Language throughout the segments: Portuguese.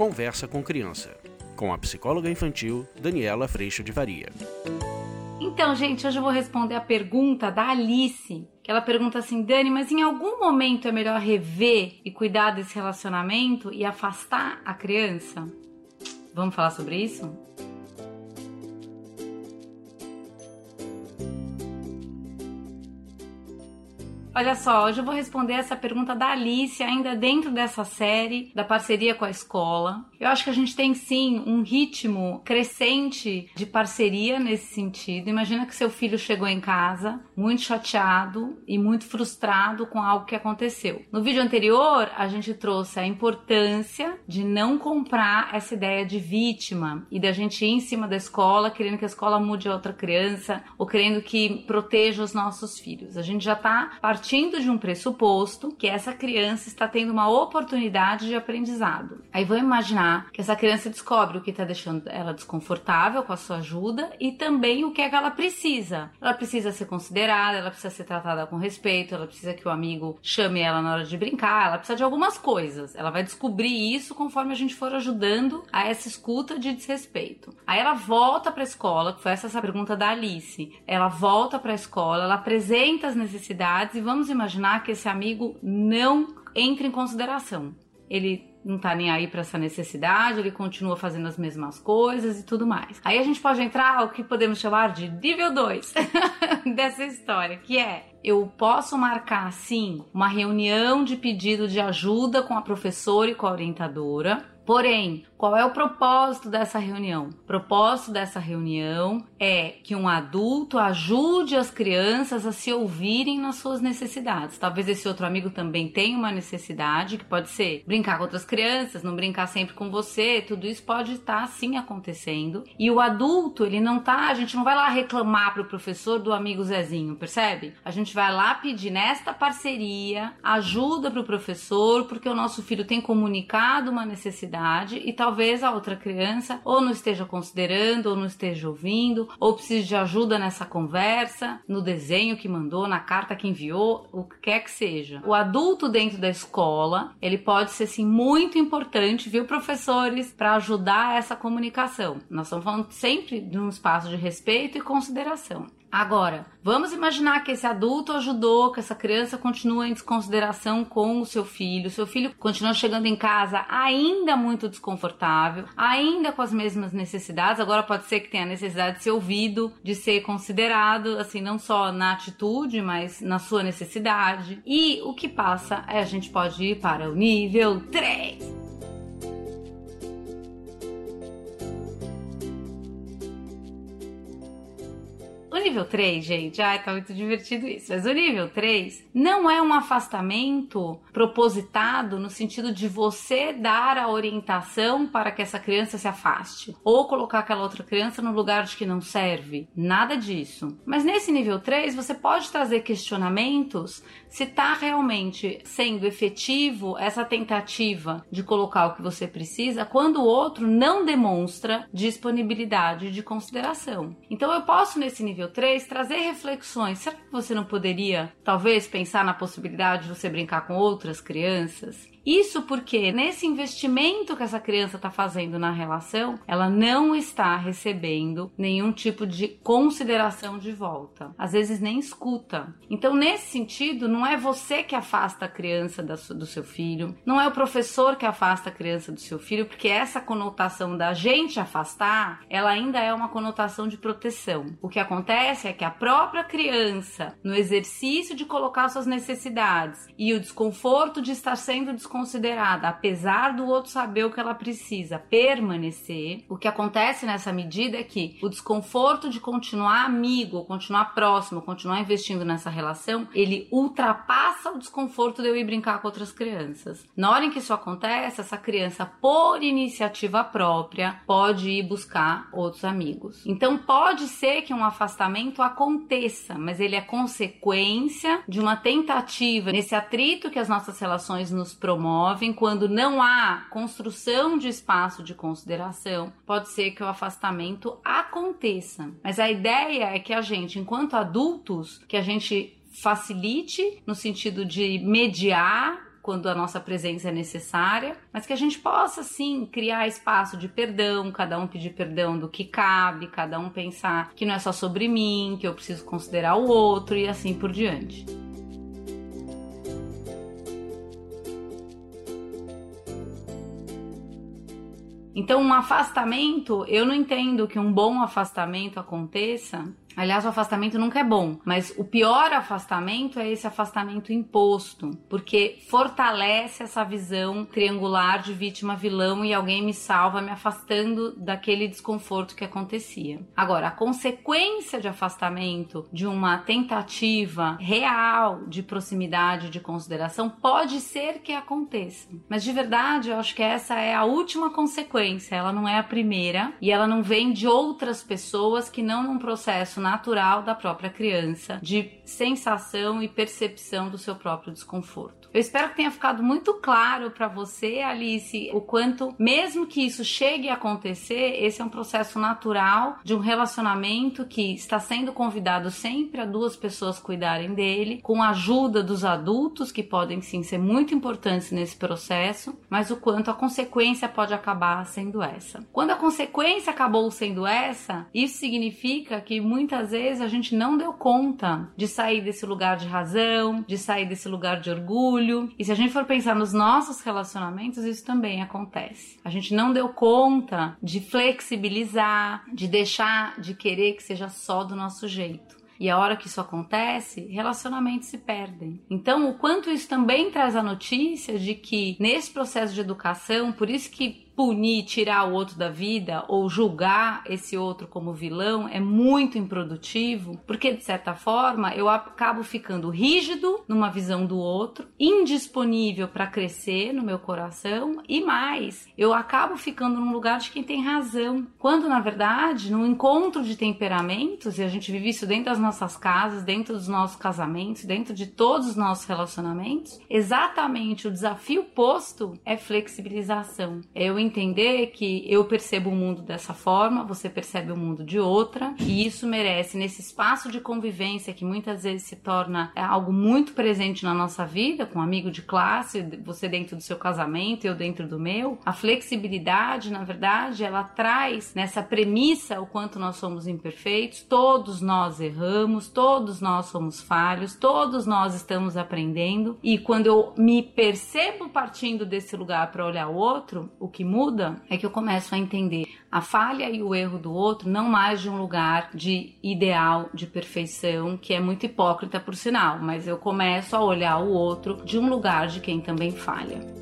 Conversa com Criança, com a psicóloga infantil Daniela Freixo de Varia. Então, gente, hoje eu vou responder a pergunta da Alice, que ela pergunta assim: Dani, mas em algum momento é melhor rever e cuidar desse relacionamento e afastar a criança? Vamos falar sobre isso? Olha só, hoje eu vou responder essa pergunta da Alice, ainda dentro dessa série da parceria com a escola. Eu acho que a gente tem sim um ritmo crescente de parceria nesse sentido. Imagina que seu filho chegou em casa muito chateado e muito frustrado com algo que aconteceu. No vídeo anterior, a gente trouxe a importância de não comprar essa ideia de vítima e da gente ir em cima da escola querendo que a escola mude a outra criança ou querendo que proteja os nossos filhos. A gente já está partindo de um pressuposto que essa criança está tendo uma oportunidade de aprendizado. Aí vamos imaginar que essa criança descobre o que está deixando ela desconfortável com a sua ajuda e também o que é que ela precisa. Ela precisa ser considerada, ela precisa ser tratada com respeito, ela precisa que o amigo chame ela na hora de brincar, ela precisa de algumas coisas. Ela vai descobrir isso conforme a gente for ajudando a essa escuta de desrespeito. Aí ela volta para a escola, que foi essa, essa pergunta da Alice. Ela volta para a escola, ela apresenta as necessidades e vamos imaginar que esse amigo não entre em consideração. Ele não tá nem aí para essa necessidade, ele continua fazendo as mesmas coisas e tudo mais. Aí a gente pode entrar ao que podemos chamar de nível 2 dessa história, que é eu posso marcar sim uma reunião de pedido de ajuda com a professora e com a orientadora. Porém, qual é o propósito dessa reunião? O propósito dessa reunião é que um adulto ajude as crianças a se ouvirem nas suas necessidades. Talvez esse outro amigo também tenha uma necessidade, que pode ser brincar com outras crianças, não brincar sempre com você, tudo isso pode estar sim acontecendo. E o adulto, ele não tá, a gente não vai lá reclamar pro professor do amigo Zezinho, percebe? A gente vai lá pedir nesta parceria ajuda pro professor, porque o nosso filho tem comunicado uma necessidade e talvez a outra criança ou não esteja considerando, ou não esteja ouvindo, ou precise de ajuda nessa conversa, no desenho que mandou, na carta que enviou, o que quer que seja. O adulto dentro da escola, ele pode ser sim muito importante, viu, professores, para ajudar essa comunicação. Nós estamos falando sempre de um espaço de respeito e consideração. Agora, vamos imaginar que esse adulto ajudou, que essa criança continua em desconsideração com o seu filho, o seu filho continua chegando em casa ainda muito desconfortável, ainda com as mesmas necessidades. Agora pode ser que tenha a necessidade de ser ouvido, de ser considerado, assim, não só na atitude, mas na sua necessidade. E o que passa é a gente pode ir para o nível 3. Nível 3, gente, ai, tá muito divertido isso. Mas o nível 3 não é um afastamento propositado no sentido de você dar a orientação para que essa criança se afaste ou colocar aquela outra criança no lugar de que não serve. Nada disso. Mas nesse nível 3, você pode trazer questionamentos se tá realmente sendo efetivo essa tentativa de colocar o que você precisa quando o outro não demonstra disponibilidade de consideração. Então eu posso nesse nível 3, trazer reflexões. Será que você não poderia, talvez, pensar na possibilidade de você brincar com outras crianças? Isso porque nesse investimento que essa criança está fazendo na relação, ela não está recebendo nenhum tipo de consideração de volta. Às vezes nem escuta. Então, nesse sentido, não é você que afasta a criança do seu filho, não é o professor que afasta a criança do seu filho, porque essa conotação da gente afastar, ela ainda é uma conotação de proteção. O que acontece é que a própria criança, no exercício de colocar suas necessidades e o desconforto de estar sendo desconfortável, considerada, apesar do outro saber o que ela precisa, permanecer, o que acontece nessa medida é que o desconforto de continuar amigo, continuar próximo, continuar investindo nessa relação, ele ultrapassa o desconforto de eu ir brincar com outras crianças. Na hora em que isso acontece, essa criança, por iniciativa própria, pode ir buscar outros amigos. Então pode ser que um afastamento aconteça, mas ele é consequência de uma tentativa nesse atrito que as nossas relações nos promovem promovem quando não há construção de espaço de consideração, pode ser que o afastamento aconteça. Mas a ideia é que a gente, enquanto adultos, que a gente facilite no sentido de mediar quando a nossa presença é necessária, mas que a gente possa sim criar espaço de perdão, cada um pedir perdão do que cabe, cada um pensar que não é só sobre mim, que eu preciso considerar o outro e assim por diante. Então, um afastamento, eu não entendo que um bom afastamento aconteça Aliás, o afastamento nunca é bom, mas o pior afastamento é esse afastamento imposto, porque fortalece essa visão triangular de vítima-vilão e alguém me salva me afastando daquele desconforto que acontecia. Agora, a consequência de afastamento de uma tentativa real de proximidade, de consideração, pode ser que aconteça, mas de verdade eu acho que essa é a última consequência, ela não é a primeira e ela não vem de outras pessoas que não num processo natural da própria criança, de sensação e percepção do seu próprio desconforto. Eu espero que tenha ficado muito claro para você, Alice, o quanto, mesmo que isso chegue a acontecer, esse é um processo natural de um relacionamento que está sendo convidado sempre a duas pessoas cuidarem dele, com a ajuda dos adultos, que podem sim ser muito importantes nesse processo, mas o quanto a consequência pode acabar sendo essa. Quando a consequência acabou sendo essa, isso significa que muitas vezes a gente não deu conta de sair desse lugar de razão, de sair desse lugar de orgulho orgulho. E se a gente for pensar nos nossos relacionamentos, isso também acontece. A gente não deu conta de flexibilizar, de deixar de querer que seja só do nosso jeito. E a hora que isso acontece, relacionamentos se perdem. Então, o quanto isso também traz a notícia de que nesse processo de educação, por isso que punir, tirar o outro da vida ou julgar esse outro como vilão é muito improdutivo, porque de certa forma eu acabo ficando rígido numa visão do outro, indisponível para crescer no meu coração e mais, eu acabo ficando num lugar de quem tem razão, quando na verdade, no encontro de temperamentos, e a gente vive isso dentro das nossas casas, dentro dos nossos casamentos, dentro de todos os nossos relacionamentos, exatamente o desafio posto é flexibilização. É eu entender que eu percebo o mundo dessa forma, você percebe o mundo de outra, e isso merece, nesse espaço de convivência que muitas vezes se torna é, algo muito presente na nossa vida, com um amigo de classe, você dentro do seu casamento, eu dentro do meu, a flexibilidade, na verdade, ela traz nessa premissa o quanto nós somos imperfeitos, todos nós erramos, todos nós somos falhos, todos nós estamos aprendendo, e quando eu me percebo partindo desse lugar para olhar o outro, o que muda é que eu começo a entender a falha e o erro do outro não mais de um lugar de ideal, de perfeição, que é muito hipócrita por sinal, mas eu começo a olhar o outro de um lugar de quem também falha.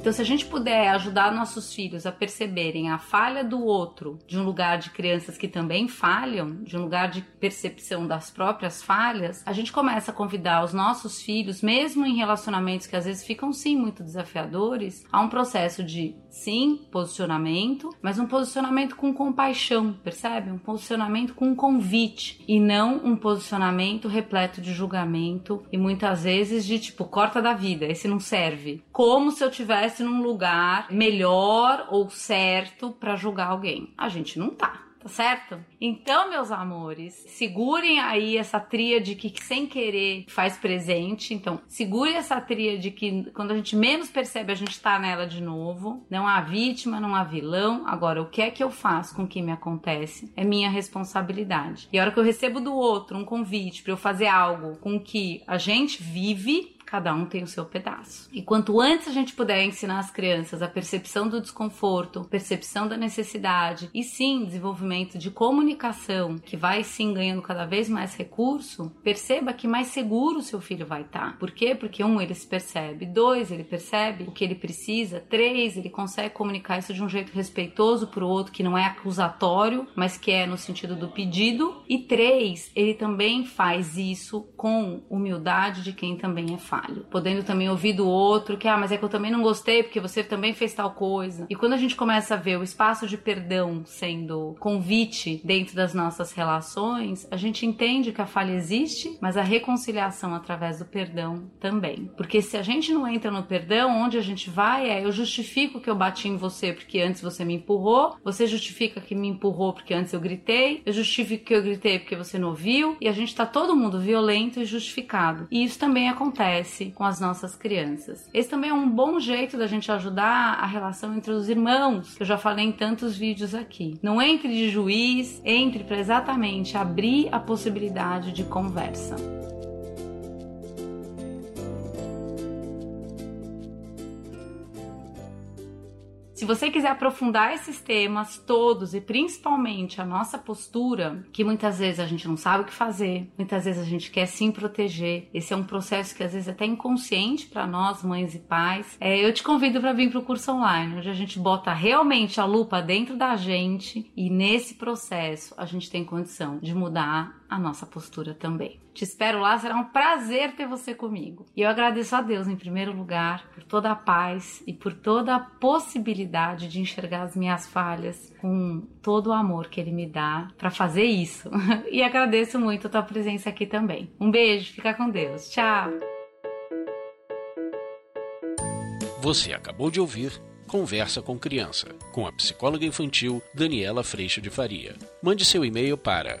Então, se a gente puder ajudar nossos filhos a perceberem a falha do outro de um lugar de crianças que também falham, de um lugar de percepção das próprias falhas, a gente começa a convidar os nossos filhos, mesmo em relacionamentos que às vezes ficam sim muito desafiadores, a um processo de sim posicionamento, mas um posicionamento com compaixão, percebe? Um posicionamento com um convite e não um posicionamento repleto de julgamento e muitas vezes de tipo corta da vida, esse não serve. Como se eu tivesse num lugar melhor ou certo para julgar alguém. A gente não tá tá certo? Então, meus amores, segurem aí essa tríade que sem querer faz presente. Então, segure essa tríade que quando a gente menos percebe, a gente tá nela de novo. Não há vítima, não há vilão. Agora, o que é que eu faço com o que me acontece? É minha responsabilidade. E a hora que eu recebo do outro um convite para eu fazer algo com que a gente vive, cada um tem o seu pedaço. E quanto antes a gente puder ensinar as crianças a percepção do desconforto, percepção da necessidade e sim desenvolvimento de comunicação, que vai sim ganhando cada vez mais recurso, perceba que mais seguro o seu filho vai estar. Por quê? Porque um, ele se percebe, dois, ele percebe o que ele precisa, três, ele consegue comunicar isso de um jeito respeitoso para o outro, que não é acusatório, mas que é no sentido do pedido, e três, ele também faz isso com humildade de quem também é fácil. Podendo também ouvir do outro que, ah, mas é que eu também não gostei porque você também fez tal coisa. E quando a gente começa a ver o espaço de perdão sendo convite dentro das nossas relações, a gente entende que a falha existe, mas a reconciliação através do perdão também. Porque se a gente não entra no perdão, onde a gente vai é eu justifico que eu bati em você porque antes você me empurrou, você justifica que me empurrou porque antes eu gritei, eu justifico que eu gritei porque você não ouviu, e a gente tá todo mundo violento e justificado. E isso também acontece com as nossas crianças. Esse também é um bom jeito da gente ajudar a relação entre os irmãos, que eu já falei em tantos vídeos aqui. Não entre de juiz, entre para exatamente abrir a possibilidade de conversa. Se você quiser aprofundar esses temas todos e principalmente a nossa postura, que muitas vezes a gente não sabe o que fazer, muitas vezes a gente quer sim proteger. Esse é um processo que às vezes é até inconsciente para nós, mães e pais. É, eu te convido para vir para o curso online, onde a gente bota realmente a lupa dentro da gente e nesse processo a gente tem condição de mudar a nossa postura também. Te espero lá, será um prazer ter você comigo. E eu agradeço a Deus, em primeiro lugar, por toda a paz e por toda a possibilidade de enxergar as minhas falhas com todo o amor que Ele me dá para fazer isso. e agradeço muito a tua presença aqui também. Um beijo, fica com Deus. Tchau! Você acabou de ouvir Conversa com Criança, com a psicóloga infantil Daniela Freixo de Faria. Mande seu e-mail para